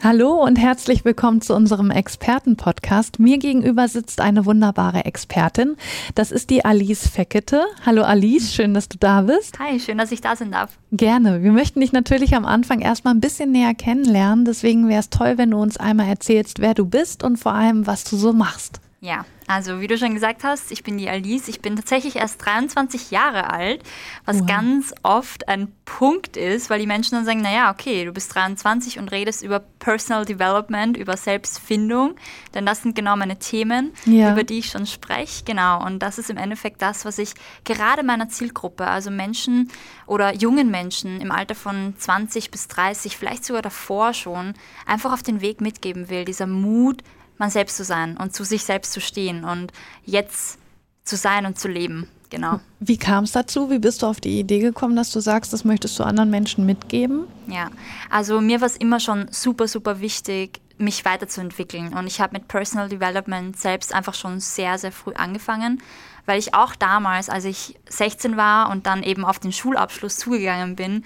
Hallo und herzlich willkommen zu unserem Expertenpodcast. Mir gegenüber sitzt eine wunderbare Expertin. Das ist die Alice Feckete. Hallo Alice, schön, dass du da bist. Hi, schön, dass ich da sein darf. Gerne. Wir möchten dich natürlich am Anfang erstmal ein bisschen näher kennenlernen. Deswegen wäre es toll, wenn du uns einmal erzählst, wer du bist und vor allem, was du so machst. Ja, also wie du schon gesagt hast, ich bin die Alice. Ich bin tatsächlich erst 23 Jahre alt, was wow. ganz oft ein Punkt ist, weil die Menschen dann sagen, naja, okay, du bist 23 und redest über Personal Development, über Selbstfindung, denn das sind genau meine Themen, ja. über die ich schon spreche. Genau, und das ist im Endeffekt das, was ich gerade meiner Zielgruppe, also Menschen oder jungen Menschen im Alter von 20 bis 30, vielleicht sogar davor schon, einfach auf den Weg mitgeben will, dieser Mut, man selbst zu sein und zu sich selbst zu stehen und jetzt zu sein und zu leben. Genau. Wie kam es dazu? Wie bist du auf die Idee gekommen, dass du sagst, das möchtest du anderen Menschen mitgeben? Ja, also mir war es immer schon super, super wichtig, mich weiterzuentwickeln. Und ich habe mit Personal Development selbst einfach schon sehr, sehr früh angefangen, weil ich auch damals, als ich 16 war und dann eben auf den Schulabschluss zugegangen bin,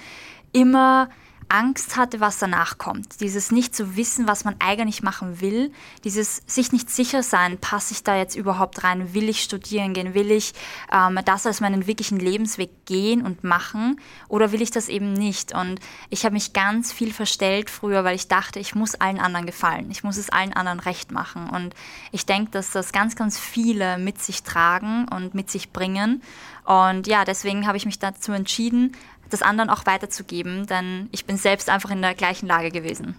immer Angst hatte, was danach kommt. Dieses nicht zu wissen, was man eigentlich machen will. Dieses sich nicht sicher sein, passe ich da jetzt überhaupt rein? Will ich studieren gehen? Will ich ähm, das als meinen wirklichen Lebensweg gehen und machen? Oder will ich das eben nicht? Und ich habe mich ganz viel verstellt früher, weil ich dachte, ich muss allen anderen gefallen. Ich muss es allen anderen recht machen. Und ich denke, dass das ganz, ganz viele mit sich tragen und mit sich bringen. Und ja, deswegen habe ich mich dazu entschieden, das anderen auch weiterzugeben, denn ich bin selbst einfach in der gleichen Lage gewesen.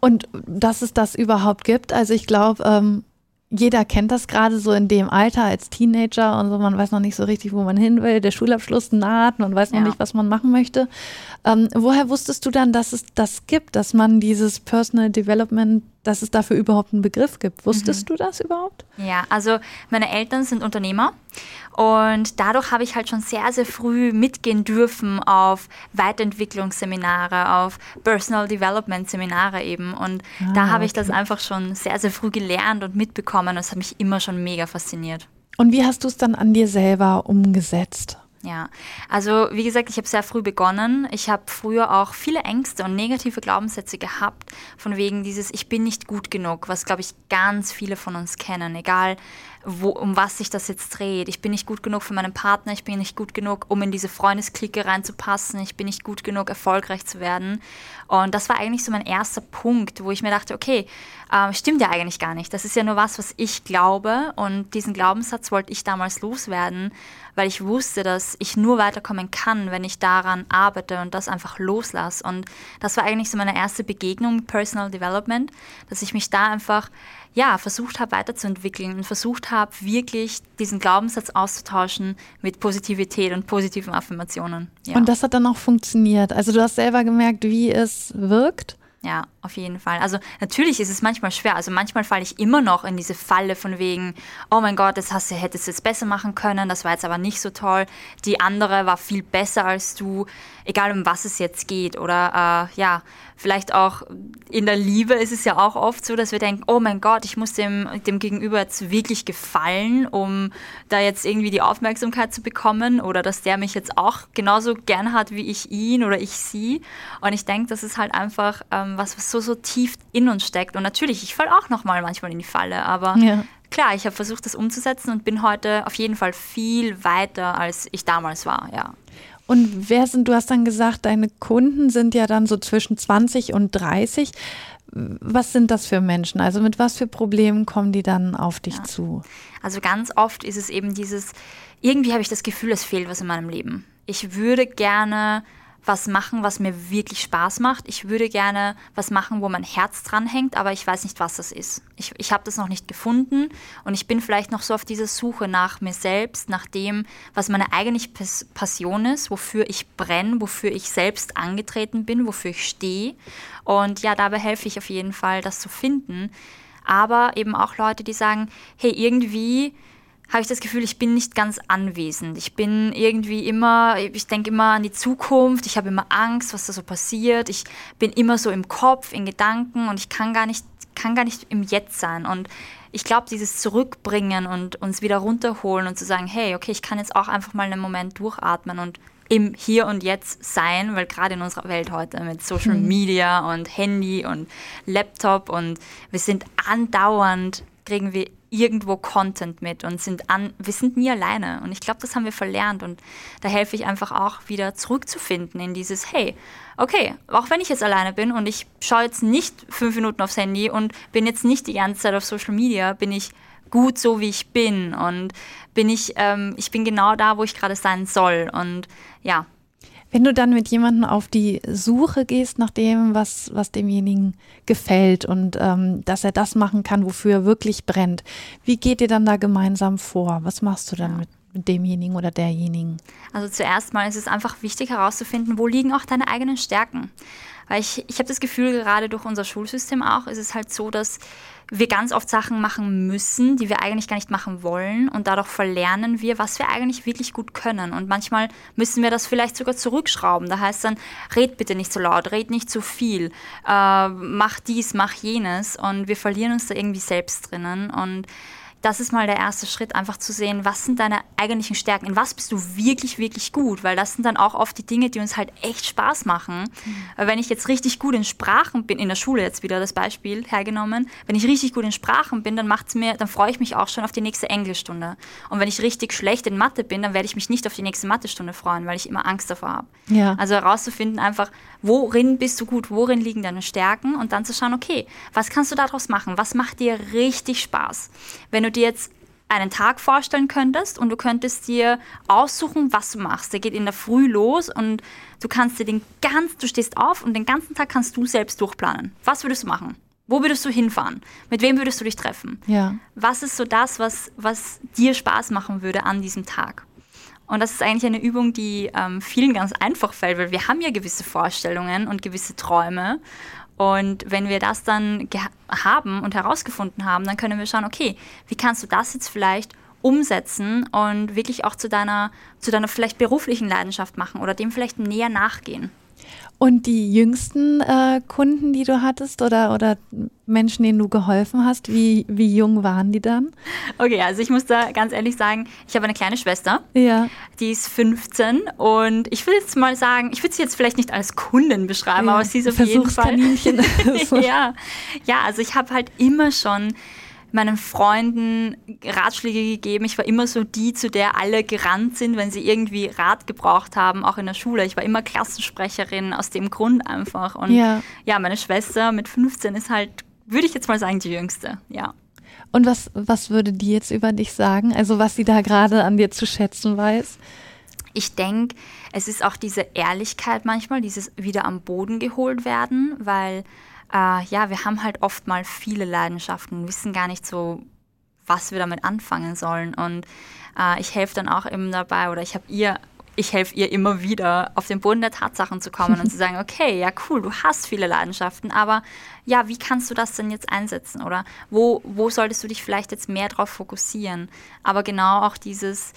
Und dass es das überhaupt gibt, also ich glaube, ähm, jeder kennt das gerade so in dem Alter als Teenager und so, man weiß noch nicht so richtig, wo man hin will, der Schulabschluss naht, man weiß noch ja. nicht, was man machen möchte. Ähm, woher wusstest du dann, dass es das gibt, dass man dieses Personal Development, dass es dafür überhaupt einen Begriff gibt? Wusstest mhm. du das überhaupt? Ja, also meine Eltern sind Unternehmer und dadurch habe ich halt schon sehr, sehr früh mitgehen dürfen auf Weiterentwicklungsseminare, auf Personal Development Seminare eben. Und ah, da habe ich das einfach schon sehr, sehr früh gelernt und mitbekommen. Das hat mich immer schon mega fasziniert. Und wie hast du es dann an dir selber umgesetzt? Ja, also wie gesagt, ich habe sehr früh begonnen. Ich habe früher auch viele Ängste und negative Glaubenssätze gehabt, von wegen dieses Ich bin nicht gut genug, was, glaube ich, ganz viele von uns kennen, egal wo, um was sich das jetzt dreht. Ich bin nicht gut genug für meinen Partner, ich bin nicht gut genug, um in diese Freundesklicke reinzupassen, ich bin nicht gut genug, erfolgreich zu werden. Und das war eigentlich so mein erster Punkt, wo ich mir dachte, okay, äh, stimmt ja eigentlich gar nicht. Das ist ja nur was, was ich glaube. Und diesen Glaubenssatz wollte ich damals loswerden weil ich wusste, dass ich nur weiterkommen kann, wenn ich daran arbeite und das einfach loslasse. Und das war eigentlich so meine erste Begegnung mit Personal Development, dass ich mich da einfach ja, versucht habe weiterzuentwickeln und versucht habe, wirklich diesen Glaubenssatz auszutauschen mit Positivität und positiven Affirmationen. Ja. Und das hat dann auch funktioniert. Also du hast selber gemerkt, wie es wirkt. Ja, auf jeden Fall. Also natürlich ist es manchmal schwer. Also manchmal falle ich immer noch in diese Falle von wegen, oh mein Gott, das hast du, hättest du jetzt besser machen können, das war jetzt aber nicht so toll. Die andere war viel besser als du, egal um was es jetzt geht. Oder äh, ja, vielleicht auch in der Liebe ist es ja auch oft so, dass wir denken, oh mein Gott, ich muss dem, dem Gegenüber jetzt wirklich gefallen, um da jetzt irgendwie die Aufmerksamkeit zu bekommen oder dass der mich jetzt auch genauso gern hat wie ich ihn oder ich sie. Und ich denke, das ist halt einfach ähm, was, was so, so tief in uns steckt. Und natürlich, ich falle auch nochmal manchmal in die Falle, aber ja. klar, ich habe versucht, das umzusetzen und bin heute auf jeden Fall viel weiter, als ich damals war, ja. Und wer sind, du hast dann gesagt, deine Kunden sind ja dann so zwischen 20 und 30. Was sind das für Menschen? Also mit was für Problemen kommen die dann auf dich ja. zu? Also ganz oft ist es eben dieses, irgendwie habe ich das Gefühl, es fehlt was in meinem Leben. Ich würde gerne was machen, was mir wirklich Spaß macht. Ich würde gerne was machen, wo mein Herz dran hängt, aber ich weiß nicht, was das ist. Ich, ich habe das noch nicht gefunden und ich bin vielleicht noch so auf dieser Suche nach mir selbst, nach dem, was meine eigentliche Passion ist, wofür ich brenne, wofür ich selbst angetreten bin, wofür ich stehe. Und ja, dabei helfe ich auf jeden Fall, das zu finden. Aber eben auch Leute, die sagen, hey, irgendwie habe ich das Gefühl, ich bin nicht ganz anwesend. Ich bin irgendwie immer, ich denke immer an die Zukunft, ich habe immer Angst, was da so passiert. Ich bin immer so im Kopf, in Gedanken und ich kann gar nicht, kann gar nicht im Jetzt sein. Und ich glaube, dieses Zurückbringen und uns wieder runterholen und zu sagen, hey, okay, ich kann jetzt auch einfach mal einen Moment durchatmen und im Hier und Jetzt sein, weil gerade in unserer Welt heute mit Social mhm. Media und Handy und Laptop und wir sind andauernd, kriegen wir irgendwo Content mit und sind an, wir sind nie alleine. Und ich glaube, das haben wir verlernt. Und da helfe ich einfach auch wieder zurückzufinden in dieses, hey, okay, auch wenn ich jetzt alleine bin und ich schaue jetzt nicht fünf Minuten aufs Handy und bin jetzt nicht die ganze Zeit auf Social Media, bin ich gut so, wie ich bin und bin ich, ähm, ich bin genau da, wo ich gerade sein soll. Und ja, wenn du dann mit jemandem auf die Suche gehst nach dem, was, was demjenigen gefällt und ähm, dass er das machen kann, wofür er wirklich brennt, wie geht ihr dann da gemeinsam vor? Was machst du dann ja. mit, mit demjenigen oder derjenigen? Also zuerst mal ist es einfach wichtig herauszufinden, wo liegen auch deine eigenen Stärken. Weil ich, ich habe das Gefühl, gerade durch unser Schulsystem auch, ist es halt so, dass wir ganz oft Sachen machen müssen, die wir eigentlich gar nicht machen wollen. Und dadurch verlernen wir, was wir eigentlich wirklich gut können. Und manchmal müssen wir das vielleicht sogar zurückschrauben. Da heißt dann, red bitte nicht so laut, red nicht zu viel, äh, mach dies, mach jenes. Und wir verlieren uns da irgendwie selbst drinnen. Und das ist mal der erste Schritt, einfach zu sehen, was sind deine eigentlichen Stärken, in was bist du wirklich, wirklich gut, weil das sind dann auch oft die Dinge, die uns halt echt Spaß machen. Mhm. Wenn ich jetzt richtig gut in Sprachen bin, in der Schule jetzt wieder das Beispiel hergenommen, wenn ich richtig gut in Sprachen bin, dann macht's mir, dann freue ich mich auch schon auf die nächste Englischstunde. Und wenn ich richtig schlecht in Mathe bin, dann werde ich mich nicht auf die nächste Mathestunde freuen, weil ich immer Angst davor habe. Ja. Also herauszufinden einfach, worin bist du gut, worin liegen deine Stärken und dann zu schauen, okay, was kannst du daraus machen? Was macht dir richtig Spaß? Wenn du dir jetzt einen Tag vorstellen könntest und du könntest dir aussuchen, was du machst. Der geht in der Früh los und du kannst dir den ganzen, du stehst auf und den ganzen Tag kannst du selbst durchplanen. Was würdest du machen? Wo würdest du hinfahren? Mit wem würdest du dich treffen? Ja. Was ist so das, was, was dir Spaß machen würde an diesem Tag? Und das ist eigentlich eine Übung, die ähm, vielen ganz einfach fällt, weil wir haben ja gewisse Vorstellungen und gewisse Träume. Und wenn wir das dann haben und herausgefunden haben, dann können wir schauen, okay, wie kannst du das jetzt vielleicht umsetzen und wirklich auch zu deiner, zu deiner vielleicht beruflichen Leidenschaft machen oder dem vielleicht näher nachgehen. Und die jüngsten äh, Kunden, die du hattest oder, oder Menschen, denen du geholfen hast, wie, wie jung waren die dann? Okay, also ich muss da ganz ehrlich sagen, ich habe eine kleine Schwester, ja. die ist 15 und ich würde jetzt mal sagen, ich würde sie jetzt vielleicht nicht als Kundin beschreiben, ja, aber sie ist auf jeden Fall. ja. ja, also ich habe halt immer schon meinen Freunden Ratschläge gegeben. Ich war immer so die, zu der alle gerannt sind, wenn sie irgendwie Rat gebraucht haben, auch in der Schule. Ich war immer Klassensprecherin aus dem Grund einfach. Und ja, ja meine Schwester mit 15 ist halt, würde ich jetzt mal sagen, die jüngste, ja. Und was, was würde die jetzt über dich sagen? Also was sie da gerade an dir zu schätzen weiß? Ich denke, es ist auch diese Ehrlichkeit manchmal, dieses wieder am Boden geholt werden, weil äh, ja, wir haben halt oft mal viele Leidenschaften, wissen gar nicht so, was wir damit anfangen sollen. Und äh, ich helfe dann auch eben dabei oder ich habe ihr ich helfe ihr immer wieder, auf den Boden der Tatsachen zu kommen und zu sagen, okay, ja cool, du hast viele Leidenschaften, aber ja, wie kannst du das denn jetzt einsetzen? Oder wo, wo solltest du dich vielleicht jetzt mehr drauf fokussieren? Aber genau auch dieses,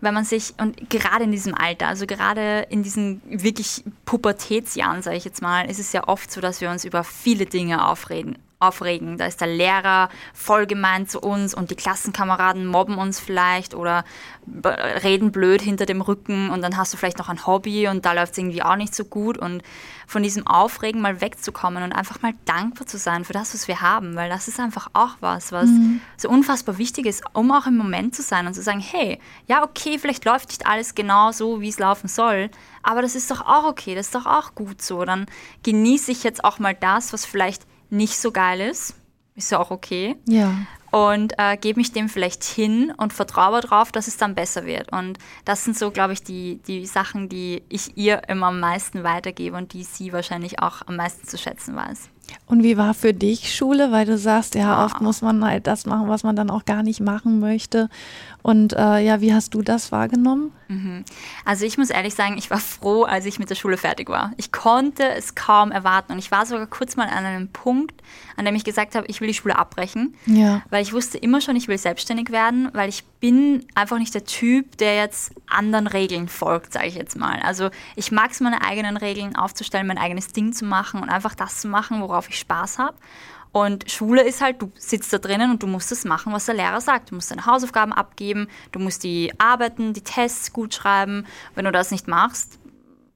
wenn man sich, und gerade in diesem Alter, also gerade in diesen wirklich Pubertätsjahren, sage ich jetzt mal, ist es ja oft so, dass wir uns über viele Dinge aufreden, aufregen. Da ist der Lehrer voll gemein zu uns und die Klassenkameraden mobben uns vielleicht oder reden blöd hinter dem Rücken und dann hast du vielleicht noch ein Hobby und da läuft es irgendwie auch nicht so gut und von diesem Aufregen mal wegzukommen und einfach mal dankbar zu sein für das, was wir haben, weil das ist einfach auch was, was mhm. so unfassbar wichtig ist, um auch im Moment zu sein und zu sagen, hey, ja okay, vielleicht läuft nicht alles genau so, wie es laufen soll, aber das ist doch auch okay, das ist doch auch gut so, dann genieße ich jetzt auch mal das, was vielleicht nicht so geil ist. Ist ja auch okay. Ja. Und äh, gebe mich dem vielleicht hin und vertraue darauf, dass es dann besser wird. Und das sind so, glaube ich, die, die Sachen, die ich ihr immer am meisten weitergebe und die sie wahrscheinlich auch am meisten zu schätzen weiß. Und wie war für dich Schule? Weil du sagst, ja, oft muss man halt das machen, was man dann auch gar nicht machen möchte. Und äh, ja, wie hast du das wahrgenommen? Mhm. Also ich muss ehrlich sagen, ich war froh, als ich mit der Schule fertig war. Ich konnte es kaum erwarten. Und ich war sogar kurz mal an einem Punkt, an dem ich gesagt habe, ich will die Schule abbrechen. Ja. Weil ich wusste immer schon, ich will selbstständig werden, weil ich bin einfach nicht der Typ, der jetzt anderen Regeln folgt, sage ich jetzt mal. Also ich mag es, meine eigenen Regeln aufzustellen, mein eigenes Ding zu machen und einfach das zu machen, worauf ich Spaß habe. Und Schule ist halt, du sitzt da drinnen und du musst das machen, was der Lehrer sagt. Du musst deine Hausaufgaben abgeben, du musst die Arbeiten, die Tests gut schreiben. Wenn du das nicht machst,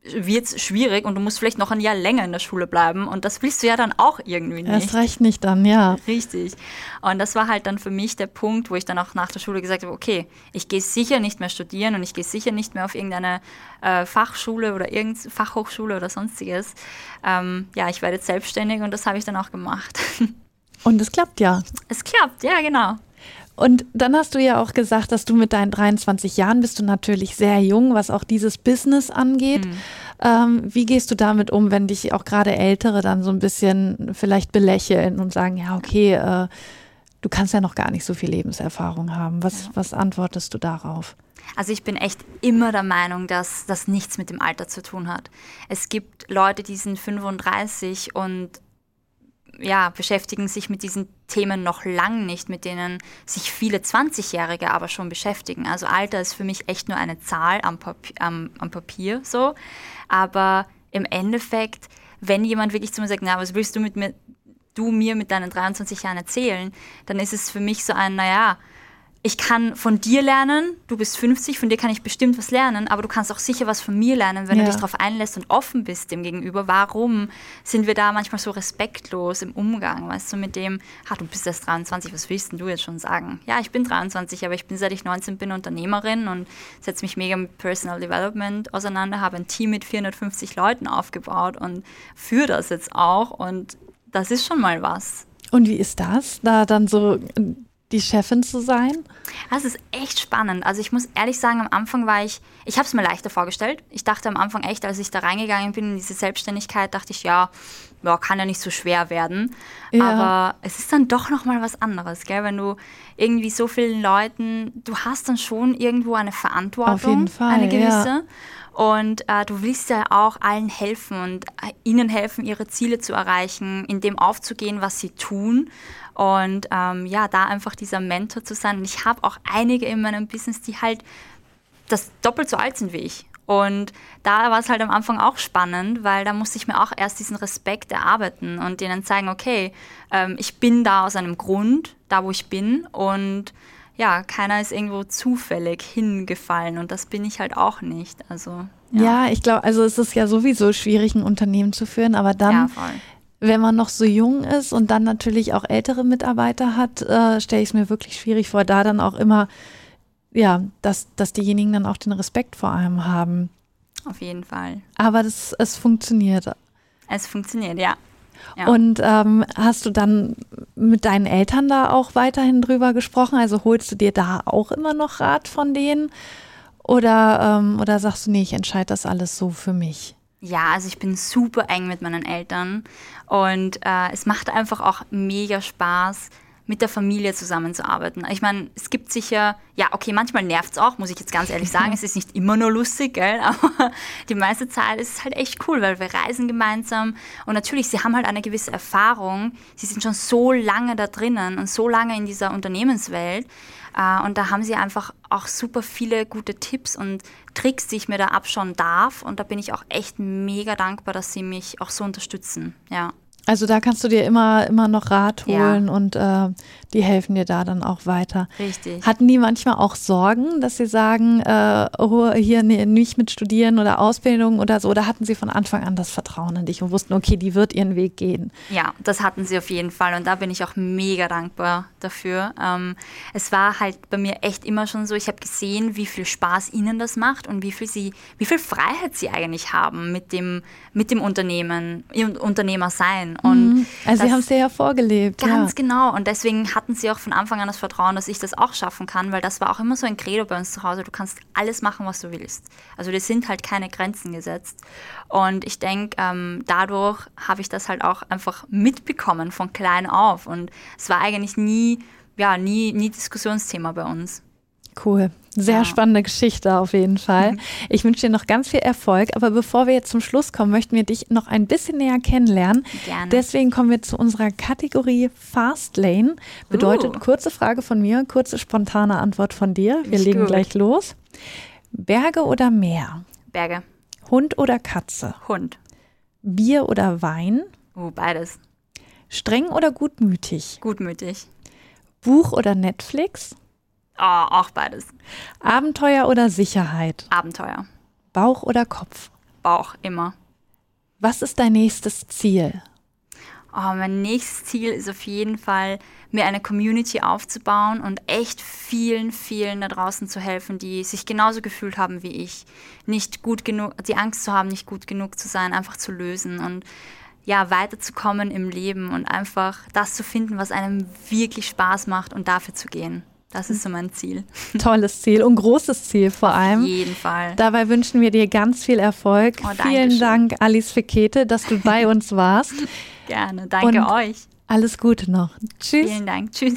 wird es schwierig und du musst vielleicht noch ein Jahr länger in der Schule bleiben und das willst du ja dann auch irgendwie nicht. Erst recht nicht dann, ja. Richtig. Und das war halt dann für mich der Punkt, wo ich dann auch nach der Schule gesagt habe, okay, ich gehe sicher nicht mehr studieren und ich gehe sicher nicht mehr auf irgendeine äh, Fachschule oder irgendeine Fachhochschule oder sonstiges. Ähm, ja, ich werde jetzt selbstständig und das habe ich dann auch gemacht. Und es klappt ja. Es klappt, ja, genau. Und dann hast du ja auch gesagt, dass du mit deinen 23 Jahren bist du natürlich sehr jung, was auch dieses Business angeht. Mhm. Ähm, wie gehst du damit um, wenn dich auch gerade Ältere dann so ein bisschen vielleicht belächeln und sagen, ja, okay, äh, du kannst ja noch gar nicht so viel Lebenserfahrung haben. Was, ja. was antwortest du darauf? Also ich bin echt immer der Meinung, dass das nichts mit dem Alter zu tun hat. Es gibt Leute, die sind 35 und ja, beschäftigen sich mit diesen Themen noch lang nicht, mit denen sich viele 20-Jährige aber schon beschäftigen. Also Alter ist für mich echt nur eine Zahl am, Papier, am, am Papier so. Aber im Endeffekt, wenn jemand wirklich zu mir sagt, na, was willst du mit mir, du mir mit deinen 23 Jahren erzählen, dann ist es für mich so ein, naja, ich kann von dir lernen, du bist 50, von dir kann ich bestimmt was lernen, aber du kannst auch sicher was von mir lernen, wenn ja. du dich darauf einlässt und offen bist dem gegenüber. Warum sind wir da manchmal so respektlos im Umgang, weißt du, mit dem, ha, du bist erst 23, was willst denn du jetzt schon sagen? Ja, ich bin 23, aber ich bin seit ich 19 bin Unternehmerin und setze mich mega mit Personal Development auseinander, habe ein Team mit 450 Leuten aufgebaut und führe das jetzt auch und das ist schon mal was. Und wie ist das, da dann so die Chefin zu sein? Das ist echt spannend. Also ich muss ehrlich sagen, am Anfang war ich, ich habe es mir leichter vorgestellt. Ich dachte am Anfang echt, als ich da reingegangen bin in diese Selbstständigkeit, dachte ich, ja, ja kann ja nicht so schwer werden. Ja. Aber es ist dann doch nochmal was anderes, gell? Wenn du irgendwie so vielen Leuten, du hast dann schon irgendwo eine Verantwortung, Auf jeden Fall, eine gewisse. Ja. Und äh, du willst ja auch allen helfen und äh, ihnen helfen, ihre Ziele zu erreichen, in dem aufzugehen, was sie tun. Und ähm, ja, da einfach dieser Mentor zu sein. Und ich habe auch einige in meinem Business, die halt das doppelt so alt sind wie ich. Und da war es halt am Anfang auch spannend, weil da musste ich mir auch erst diesen Respekt erarbeiten und denen zeigen, okay, ähm, ich bin da aus einem Grund, da wo ich bin und ja, keiner ist irgendwo zufällig hingefallen und das bin ich halt auch nicht. Also ja, ja ich glaube, also es ist ja sowieso schwierig, ein Unternehmen zu führen, aber dann ja, wenn man noch so jung ist und dann natürlich auch ältere Mitarbeiter hat, äh, stelle ich es mir wirklich schwierig vor, da dann auch immer, ja, dass, dass diejenigen dann auch den Respekt vor einem haben. Auf jeden Fall. Aber das, es funktioniert. Es funktioniert, ja. ja. Und ähm, hast du dann mit deinen Eltern da auch weiterhin drüber gesprochen? Also holst du dir da auch immer noch Rat von denen? Oder, ähm, oder sagst du, nee, ich entscheide das alles so für mich? Ja, also ich bin super eng mit meinen Eltern und äh, es macht einfach auch mega Spaß, mit der Familie zusammenzuarbeiten. Ich meine, es gibt sicher, ja, okay, manchmal nervt es auch, muss ich jetzt ganz ehrlich sagen. es ist nicht immer nur lustig, gell? aber die meiste Zeit ist es halt echt cool, weil wir reisen gemeinsam und natürlich, sie haben halt eine gewisse Erfahrung. Sie sind schon so lange da drinnen und so lange in dieser Unternehmenswelt. Äh, und da haben sie einfach auch super viele gute Tipps und Tricks, die ich mir da abschauen darf. Und da bin ich auch echt mega dankbar, dass sie mich auch so unterstützen. Ja. Also da kannst du dir immer, immer noch Rat holen ja. und äh, die helfen dir da dann auch weiter. Richtig. Hatten die manchmal auch Sorgen, dass sie sagen, äh, oh, hier nee, nicht mit Studieren oder Ausbildung oder so? Oder hatten sie von Anfang an das Vertrauen in dich und wussten, okay, die wird ihren Weg gehen? Ja, das hatten sie auf jeden Fall und da bin ich auch mega dankbar dafür. Ähm, es war halt bei mir echt immer schon so, ich habe gesehen, wie viel Spaß ihnen das macht und wie viel sie, wie viel Freiheit sie eigentlich haben mit dem, mit dem Unternehmen, Unternehmer sein. Und mhm. also sie haben es ja vorgelebt. Ganz ja. genau. Und deswegen hatten sie auch von Anfang an das Vertrauen, dass ich das auch schaffen kann, weil das war auch immer so ein Credo bei uns zu Hause. Du kannst alles machen, was du willst. Also dir sind halt keine Grenzen gesetzt. Und ich denke, ähm, dadurch habe ich das halt auch einfach mitbekommen von klein auf. Und es war eigentlich nie, ja, nie, nie Diskussionsthema bei uns. Cool. Sehr ja. spannende Geschichte auf jeden Fall. Ich wünsche dir noch ganz viel Erfolg. Aber bevor wir jetzt zum Schluss kommen, möchten wir dich noch ein bisschen näher kennenlernen. Gerne. Deswegen kommen wir zu unserer Kategorie Fast Lane. Bedeutet uh. kurze Frage von mir, kurze spontane Antwort von dir. Wir Nicht legen gut. gleich los. Berge oder Meer? Berge. Hund oder Katze? Hund. Bier oder Wein? Uh, beides. Streng oder gutmütig? Gutmütig. Buch oder Netflix? Oh, auch beides. Abenteuer oder Sicherheit? Abenteuer. Bauch oder Kopf? Bauch, immer. Was ist dein nächstes Ziel? Oh, mein nächstes Ziel ist auf jeden Fall, mir eine Community aufzubauen und echt vielen, vielen da draußen zu helfen, die sich genauso gefühlt haben wie ich. Nicht gut genug, die Angst zu haben, nicht gut genug zu sein, einfach zu lösen und ja, weiterzukommen im Leben und einfach das zu finden, was einem wirklich Spaß macht und dafür zu gehen. Das ist so mein Ziel. Tolles Ziel und großes Ziel vor allem. Auf jeden Fall. Dabei wünschen wir dir ganz viel Erfolg. Oh, Vielen schön. Dank, Alice Fekete, dass du bei uns warst. Gerne, danke und euch. Alles Gute noch. Tschüss. Vielen Dank. Tschüss.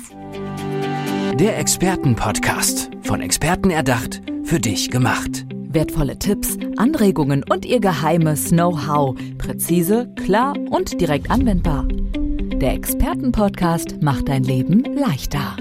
Der Expertenpodcast. Von Experten erdacht, für dich gemacht. Wertvolle Tipps, Anregungen und ihr geheimes Know-how. Präzise, klar und direkt anwendbar. Der Expertenpodcast macht dein Leben leichter.